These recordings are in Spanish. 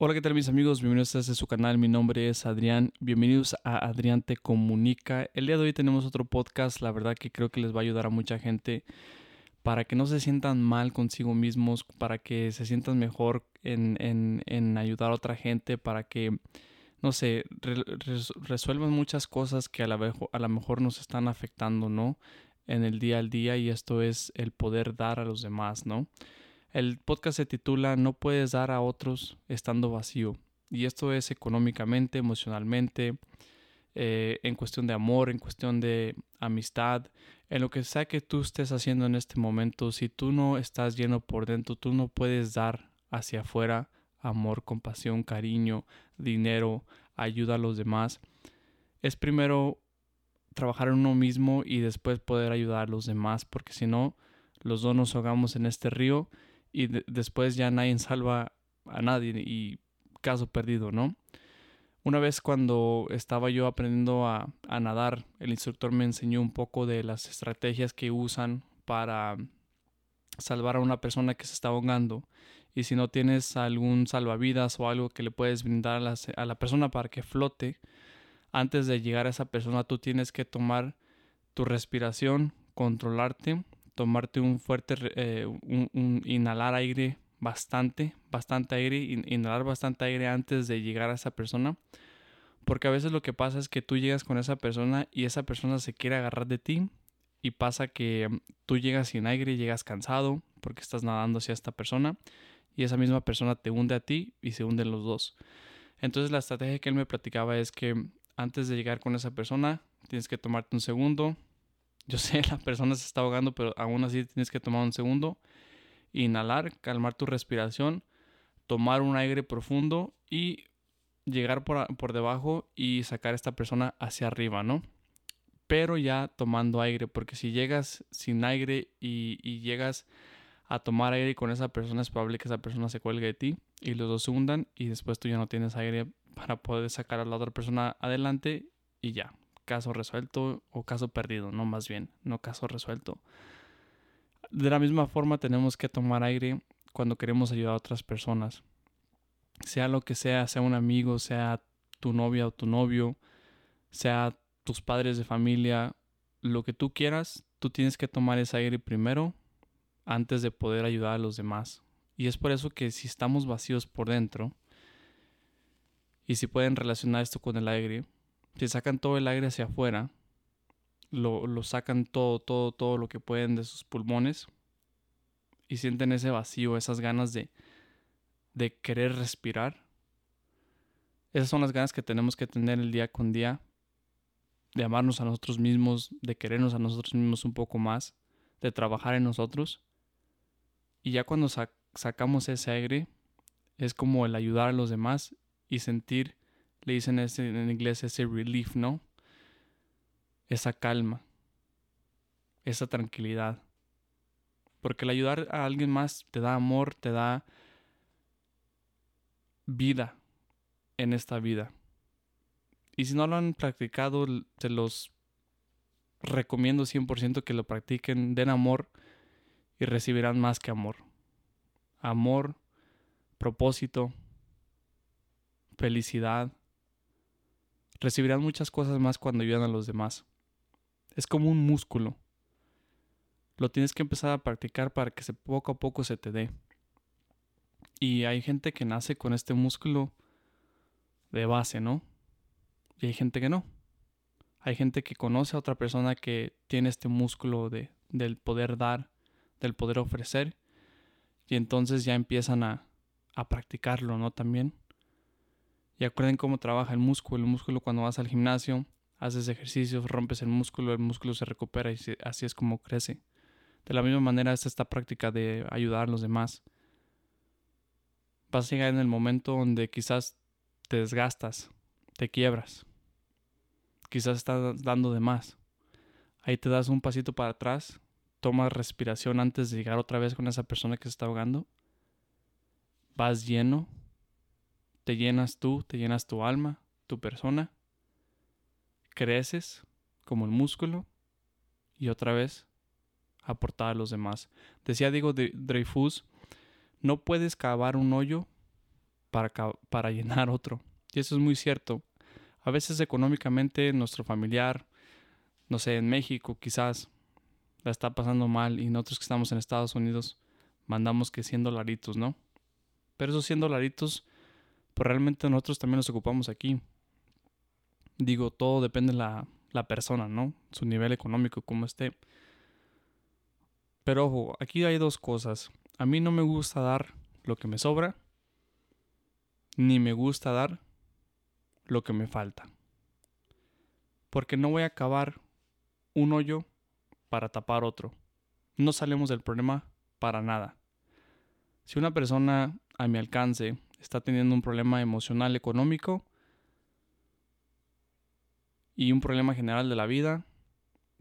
Hola, ¿qué tal mis amigos? Bienvenidos a este su canal. Mi nombre es Adrián. Bienvenidos a Adrián Te Comunica. El día de hoy tenemos otro podcast. La verdad que creo que les va a ayudar a mucha gente para que no se sientan mal consigo mismos, para que se sientan mejor en, ayudar a otra gente, para que, no sé, resuelvan muchas cosas que a la, a lo mejor nos están afectando, ¿no? En el día al día y esto es el poder dar a los demás, ¿no? El podcast se titula No puedes dar a otros estando vacío. Y esto es económicamente, emocionalmente, eh, en cuestión de amor, en cuestión de amistad, en lo que sea que tú estés haciendo en este momento. Si tú no estás lleno por dentro, tú no puedes dar hacia afuera amor, compasión, cariño, dinero, ayuda a los demás. Es primero trabajar en uno mismo y después poder ayudar a los demás, porque si no, los dos nos ahogamos en este río y después ya nadie salva a nadie y caso perdido, ¿no? Una vez cuando estaba yo aprendiendo a, nadar, el instructor me enseñó un poco de las estrategias que usan para salvar a una persona que se está ahogando. Y si no tienes algún salvavidas o algo que le puedes brindar a la persona para que flote, antes de llegar a esa persona tú tienes que tomar tu respiración, controlarte tomarte un fuerte, eh, un, inhalar aire bastante, bastante aire, inhalar bastante aire antes de llegar a esa persona. Porque a veces lo que pasa es que tú llegas con esa persona y esa persona se quiere agarrar de ti y pasa que mm, tú llegas sin aire, llegas cansado porque estás nadando hacia esta persona y esa misma persona te hunde a ti y se hunden los dos. Entonces la estrategia que él me platicaba es que antes de llegar con esa persona tienes que tomarte un segundo, yo sé, la persona se está ahogando, pero aún así tienes que tomar un segundo, inhalar, calmar tu respiración, tomar un aire profundo y llegar por, debajo y sacar a esta persona hacia arriba, ¿no? Pero ya tomando aire, porque si llegas sin aire y, llegas a tomar aire con esa persona, es probable que esa persona se cuelgue de ti y los dos se hundan y después tú ya no tienes aire para poder sacar a la otra persona adelante y ya, caso resuelto o caso perdido, no más bien, no caso resuelto. De la misma forma tenemos que tomar aire cuando queremos ayudar a otras personas. Sea lo que sea, sea un amigo, sea tu novia o tu novio, sea tus padres de familia, lo que tú quieras, tú tienes que tomar ese aire primero antes de poder ayudar a los demás. Y es por eso que si estamos vacíos por dentro, y si pueden relacionar esto con el aire, si sacan todo el aire hacia afuera, lo, lo, sacan todo, todo, todo lo que pueden de sus pulmones y sienten ese vacío, esas ganas de, de querer respirar. Esas son las ganas que tenemos que tener el día con día, de amarnos a nosotros mismos, de querernos a nosotros mismos un poco más, de trabajar en nosotros. Y ya cuando sacamos ese aire, es como el ayudar a los demás y sentir le dicen en inglés ese relief, ¿no? Esa calma, esa tranquilidad. Porque el ayudar a alguien más te da amor, te da vida en esta vida. Y si no lo han practicado, te los recomiendo 100% que lo practiquen, den amor y recibirán más que amor. Amor, propósito, felicidad, recibirán muchas cosas más cuando ayudan a los demás. Es como un músculo. Lo tienes que empezar a practicar para que poco a poco se te dé. Y hay gente que nace con este músculo de base, ¿no? Y hay gente que no. Hay gente que conoce a otra persona que tiene este músculo de, del poder dar, del poder ofrecer. Y entonces ya empiezan a, a practicarlo, ¿no? También. Y acuerden cómo trabaja el músculo. El músculo cuando vas al gimnasio, haces ejercicios, rompes el músculo, el músculo se recupera y así es como crece. De la misma manera es esta práctica de ayudar a los demás. Vas a llegar en el momento donde quizás te desgastas, te quiebras. Quizás estás dando de más. Ahí te das un pasito para atrás, tomas respiración antes de llegar otra vez con esa persona que se está ahogando. Vas lleno, te llenas tú, te llenas tu alma, tu persona, creces como el músculo y otra vez aportar a los demás. Decía Diego Dreyfus, no puedes cavar un hoyo para, para llenar otro. Y eso es muy cierto. A veces económicamente nuestro familiar, no sé, en México quizás la está pasando mal y nosotros que estamos en Estados Unidos mandamos que 100 dolaritos, ¿no? Pero esos 100 dolaritos, pues realmente nosotros también los ocupamos aquí. Digo, todo depende de la, la persona, ¿no? Su nivel económico, cómo esté. Pero ojo, aquí hay dos cosas. A mí no me gusta dar lo que me sobra, ni me gusta dar lo que me falta. Porque no voy a acabar un hoyo para tapar otro. No salimos del problema para nada. Si una persona a mi alcance está teniendo un problema emocional, económico y un problema general de la vida,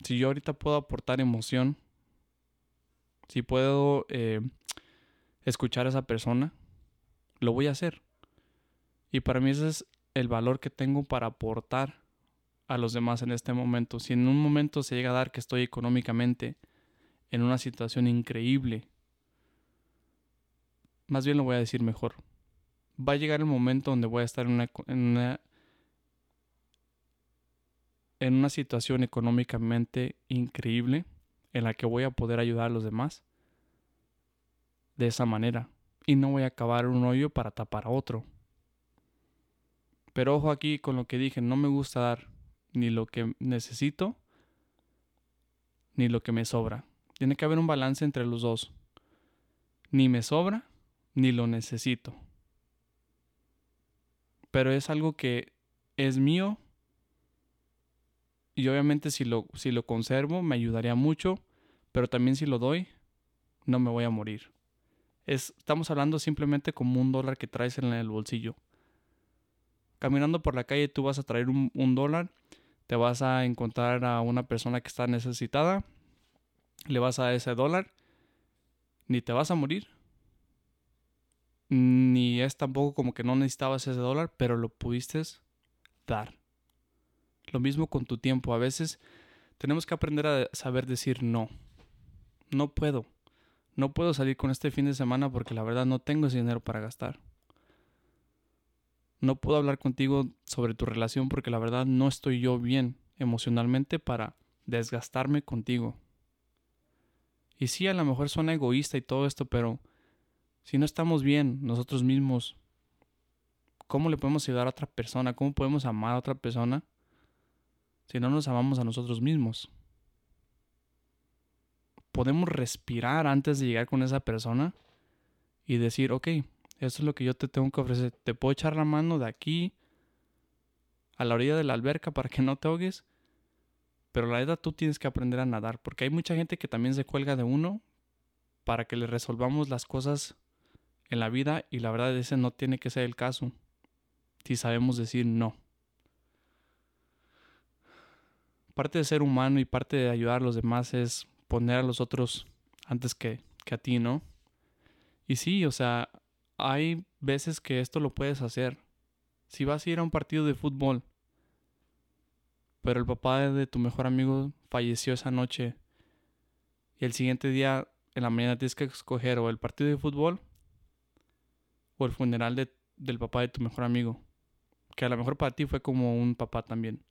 si yo ahorita puedo aportar emoción, si puedo eh, escuchar a esa persona, lo voy a hacer. Y para mí ese es el valor que tengo para aportar a los demás en este momento. Si en un momento se llega a dar que estoy económicamente en una situación increíble, más bien lo voy a decir mejor. Va a llegar el momento donde voy a estar en una, en una, en una situación económicamente increíble en la que voy a poder ayudar a los demás de esa manera y no voy a acabar un hoyo para tapar a otro. Pero ojo aquí con lo que dije, no me gusta dar ni lo que necesito ni lo que me sobra. Tiene que haber un balance entre los dos. Ni me sobra ni lo necesito. Pero es algo que es mío y obviamente si lo, si lo conservo me ayudaría mucho, pero también si lo doy no me voy a morir. Es, estamos hablando simplemente como un dólar que traes en el bolsillo. Caminando por la calle tú vas a traer un, un dólar te vas a encontrar a una persona que está necesitada, le vas a ese dólar, ni te vas a morir, ni es tampoco como que no necesitabas ese dólar, pero lo pudiste dar. Lo mismo con tu tiempo, a veces tenemos que aprender a saber decir no. No puedo. No puedo salir con este fin de semana porque la verdad no tengo ese dinero para gastar. No puedo hablar contigo sobre tu relación porque la verdad no estoy yo bien emocionalmente para desgastarme contigo. Y sí, a lo mejor suena egoísta y todo esto, pero si no estamos bien nosotros mismos, ¿cómo le podemos ayudar a otra persona? ¿Cómo podemos amar a otra persona si no nos amamos a nosotros mismos? Podemos respirar antes de llegar con esa persona y decir, ok, eso es lo que yo te tengo que ofrecer. Te puedo echar la mano de aquí a la orilla de la alberca para que no te ahogues. Pero la verdad tú tienes que aprender a nadar. Porque hay mucha gente que también se cuelga de uno para que le resolvamos las cosas en la vida. Y la verdad ese no tiene que ser el caso. Si sabemos decir no. Parte de ser humano y parte de ayudar a los demás es poner a los otros antes que, que a ti, ¿no? Y sí, o sea, hay veces que esto lo puedes hacer. Si vas a ir a un partido de fútbol, pero el papá de tu mejor amigo falleció esa noche y el siguiente día en la mañana tienes que escoger o el partido de fútbol o el funeral de, del papá de tu mejor amigo, que a lo mejor para ti fue como un papá también.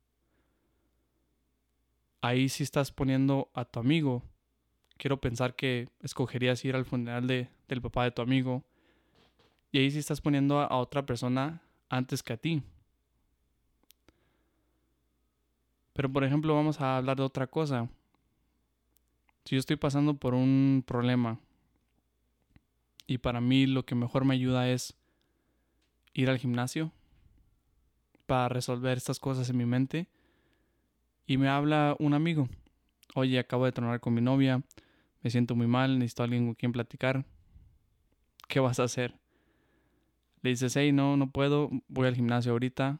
Ahí sí estás poniendo a tu amigo. Quiero pensar que escogerías ir al funeral de, del papá de tu amigo y ahí sí estás poniendo a, otra persona antes que a ti. Pero por ejemplo, vamos a hablar de otra cosa. Si yo estoy pasando por un problema y para mí lo que mejor me ayuda es ir al gimnasio para resolver estas cosas en mi mente y me habla un amigo. Oye, acabo de tronar con mi novia, me siento muy mal, necesito a alguien con quien platicar. ¿Qué vas a hacer? Le dices, hey, no, no puedo, voy al gimnasio ahorita.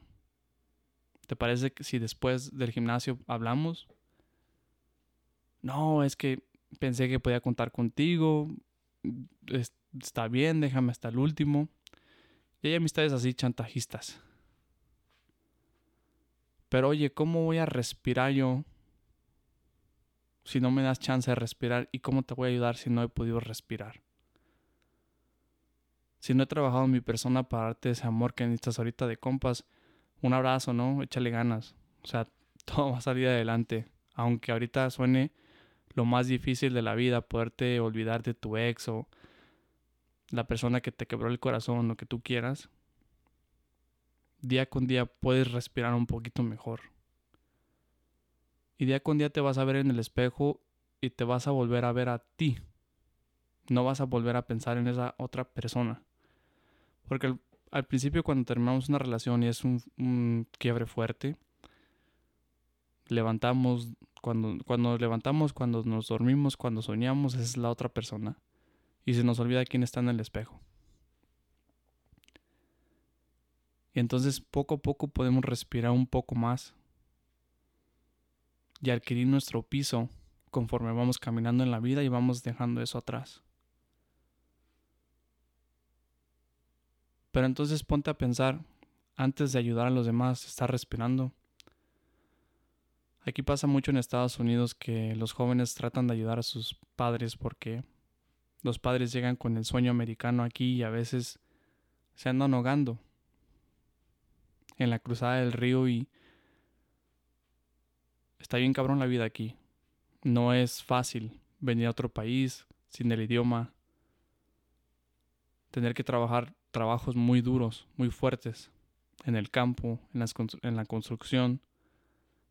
¿Te parece que si después del gimnasio hablamos? No, es que pensé que podía contar contigo. Está bien, déjame hasta el último. Y hay amistades así chantajistas. Pero oye, ¿cómo voy a respirar yo si no me das chance de respirar? ¿Y cómo te voy a ayudar si no he podido respirar? Si no he trabajado en mi persona para darte ese amor que necesitas ahorita de compas, un abrazo, ¿no? Échale ganas. O sea, todo va a salir adelante. Aunque ahorita suene lo más difícil de la vida, poderte olvidar de tu ex o la persona que te quebró el corazón, lo que tú quieras, día con día puedes respirar un poquito mejor. Y día con día te vas a ver en el espejo y te vas a volver a ver a ti. No vas a volver a pensar en esa otra persona. Porque al, principio cuando terminamos una relación y es un, un quiebre fuerte, levantamos, cuando, cuando levantamos, cuando nos dormimos, cuando soñamos, es la otra persona. Y se nos olvida quién está en el espejo. Y entonces poco a poco podemos respirar un poco más y adquirir nuestro piso conforme vamos caminando en la vida y vamos dejando eso atrás. Pero entonces ponte a pensar, antes de ayudar a los demás, estar respirando. Aquí pasa mucho en Estados Unidos que los jóvenes tratan de ayudar a sus padres porque los padres llegan con el sueño americano aquí y a veces se andan ahogando en la cruzada del río y está bien cabrón la vida aquí. No es fácil venir a otro país sin el idioma, tener que trabajar trabajos muy duros, muy fuertes, en el campo, en, en la construcción,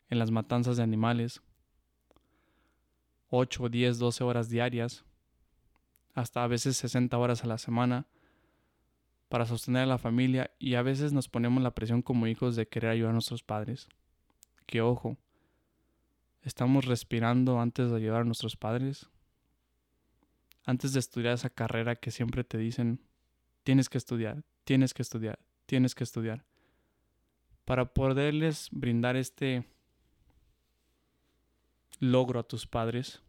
en las matanzas de animales, 8, 10, 12 horas diarias, hasta a veces 60 horas a la semana, para sostener a la familia y a veces nos ponemos la presión como hijos de querer ayudar a nuestros padres. Que ojo, estamos respirando antes de ayudar a nuestros padres. Antes de estudiar esa carrera que siempre te dicen, tienes que estudiar, tienes que estudiar, tienes que estudiar. Para poderles brindar este logro a tus padres,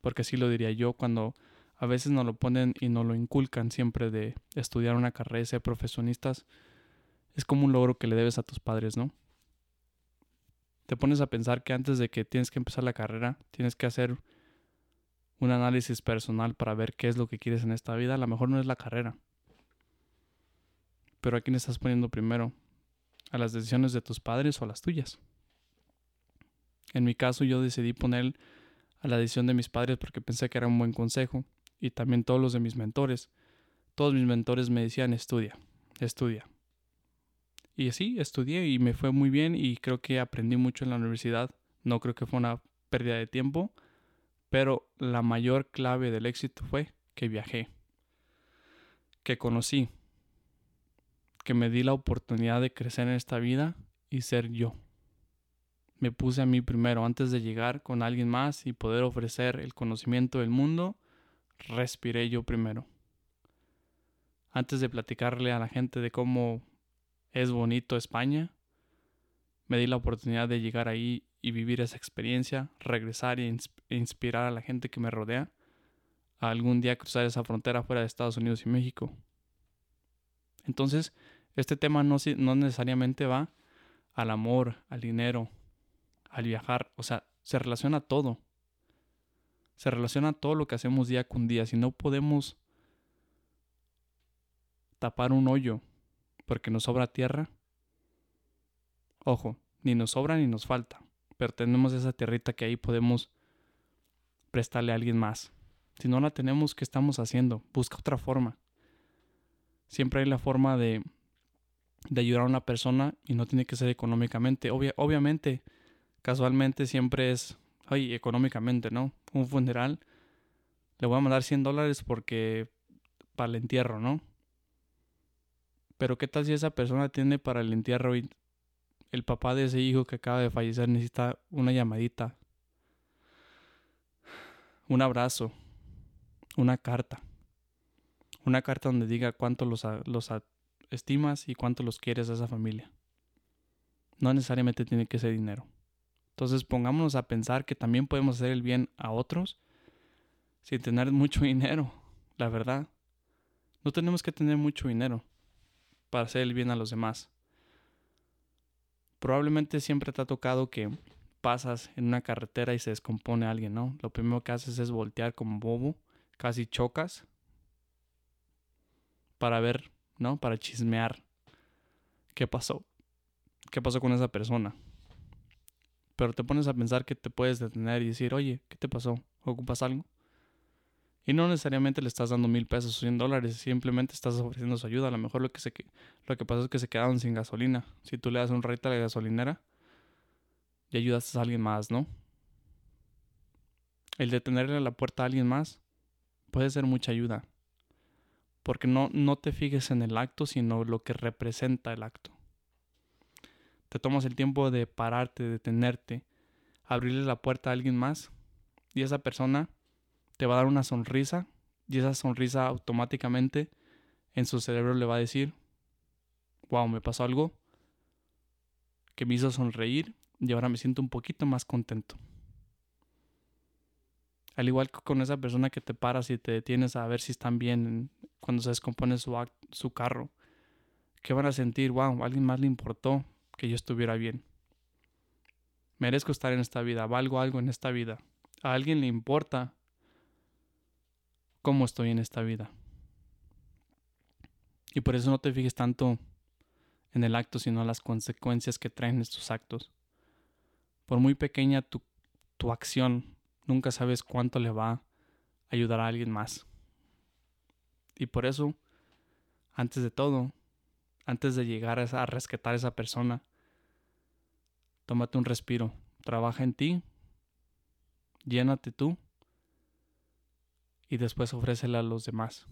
porque así lo diría yo cuando a veces nos lo ponen y nos lo inculcan siempre de estudiar una carrera y ser profesionistas, es como un logro que le debes a tus padres, ¿no? Te pones a pensar que antes de que tienes que empezar la carrera, tienes que hacer un análisis personal para ver qué es lo que quieres en esta vida. A lo mejor no es la carrera. Pero a quién estás poniendo primero? ¿A las decisiones de tus padres o a las tuyas? En mi caso yo decidí poner a la decisión de mis padres porque pensé que era un buen consejo y también todos los de mis mentores. Todos mis mentores me decían, estudia, estudia. Y sí, estudié y me fue muy bien y creo que aprendí mucho en la universidad. No creo que fue una pérdida de tiempo, pero la mayor clave del éxito fue que viajé, que conocí, que me di la oportunidad de crecer en esta vida y ser yo. Me puse a mí primero antes de llegar con alguien más y poder ofrecer el conocimiento del mundo respiré yo primero. Antes de platicarle a la gente de cómo es bonito España, me di la oportunidad de llegar ahí y vivir esa experiencia, regresar e inspirar a la gente que me rodea a algún día cruzar esa frontera fuera de Estados Unidos y México. Entonces, este tema no, no necesariamente va al amor, al dinero, al viajar, o sea, se relaciona todo se relaciona todo lo que hacemos día con día. Si no podemos tapar un hoyo porque nos sobra tierra, ojo, ni nos sobra ni nos falta, pero tenemos esa tierrita que ahí podemos prestarle a alguien más. Si no la tenemos, ¿qué estamos haciendo? Busca otra forma. Siempre hay la forma de, de ayudar a una persona y no tiene que ser económicamente. obviamente, casualmente siempre es ay, económicamente, ¿no? Un funeral, le voy a mandar 100 dólares porque para el entierro, ¿no? Pero ¿qué tal si esa persona tiene para el entierro y el papá de ese hijo que acaba de fallecer necesita una llamadita, un abrazo, una carta? Una carta donde diga cuánto los, los estimas y cuánto los quieres a esa familia. No necesariamente tiene que ser dinero. Entonces pongámonos a pensar que también podemos hacer el bien a otros sin tener mucho dinero, la verdad. No tenemos que tener mucho dinero para hacer el bien a los demás. Probablemente siempre te ha tocado que pasas en una carretera y se descompone alguien, ¿no? Lo primero que haces es voltear como bobo, casi chocas. para ver, ¿no? Para chismear qué pasó. ¿Qué pasó con esa persona? Pero te pones a pensar que te puedes detener y decir, oye, ¿qué te pasó? ¿Ocupas algo? Y no necesariamente le estás dando mil pesos o cien dólares, simplemente estás ofreciendo su ayuda. A lo mejor lo que, se, lo que pasa es que se quedaron sin gasolina. Si tú le das un rate a la gasolinera, y ayudaste a alguien más, ¿no? El detenerle la puerta a alguien más puede ser mucha ayuda. Porque no, no te fijes en el acto, sino lo que representa el acto. Te tomas el tiempo de pararte, detenerte, abrirle la puerta a alguien más y esa persona te va a dar una sonrisa y esa sonrisa automáticamente en su cerebro le va a decir, wow, me pasó algo que me hizo sonreír y ahora me siento un poquito más contento. Al igual que con esa persona que te paras y te detienes a ver si están bien cuando se descompone su, su carro. ¿Qué van a sentir? Wow, alguien más le importó que yo estuviera bien. Merezco estar en esta vida, valgo algo en esta vida. A alguien le importa cómo estoy en esta vida. Y por eso no te fijes tanto en el acto, sino en las consecuencias que traen estos actos. Por muy pequeña tu, tu acción, nunca sabes cuánto le va a ayudar a alguien más. Y por eso, antes de todo, antes de llegar a, rescatar a esa persona, tómate un respiro, trabaja en ti, llénate tú y después ofrécela a los demás.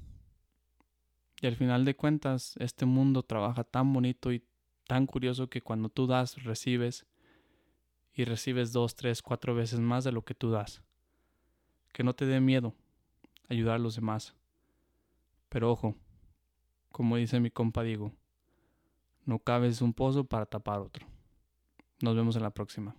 Y al final de cuentas, este mundo trabaja tan bonito y tan curioso que cuando tú das, recibes y recibes dos, tres, cuatro veces más de lo que tú das. Que no te dé miedo ayudar a los demás. Pero ojo, como dice mi compa Diego, no cabes un pozo para tapar otro. Nos vemos en la próxima.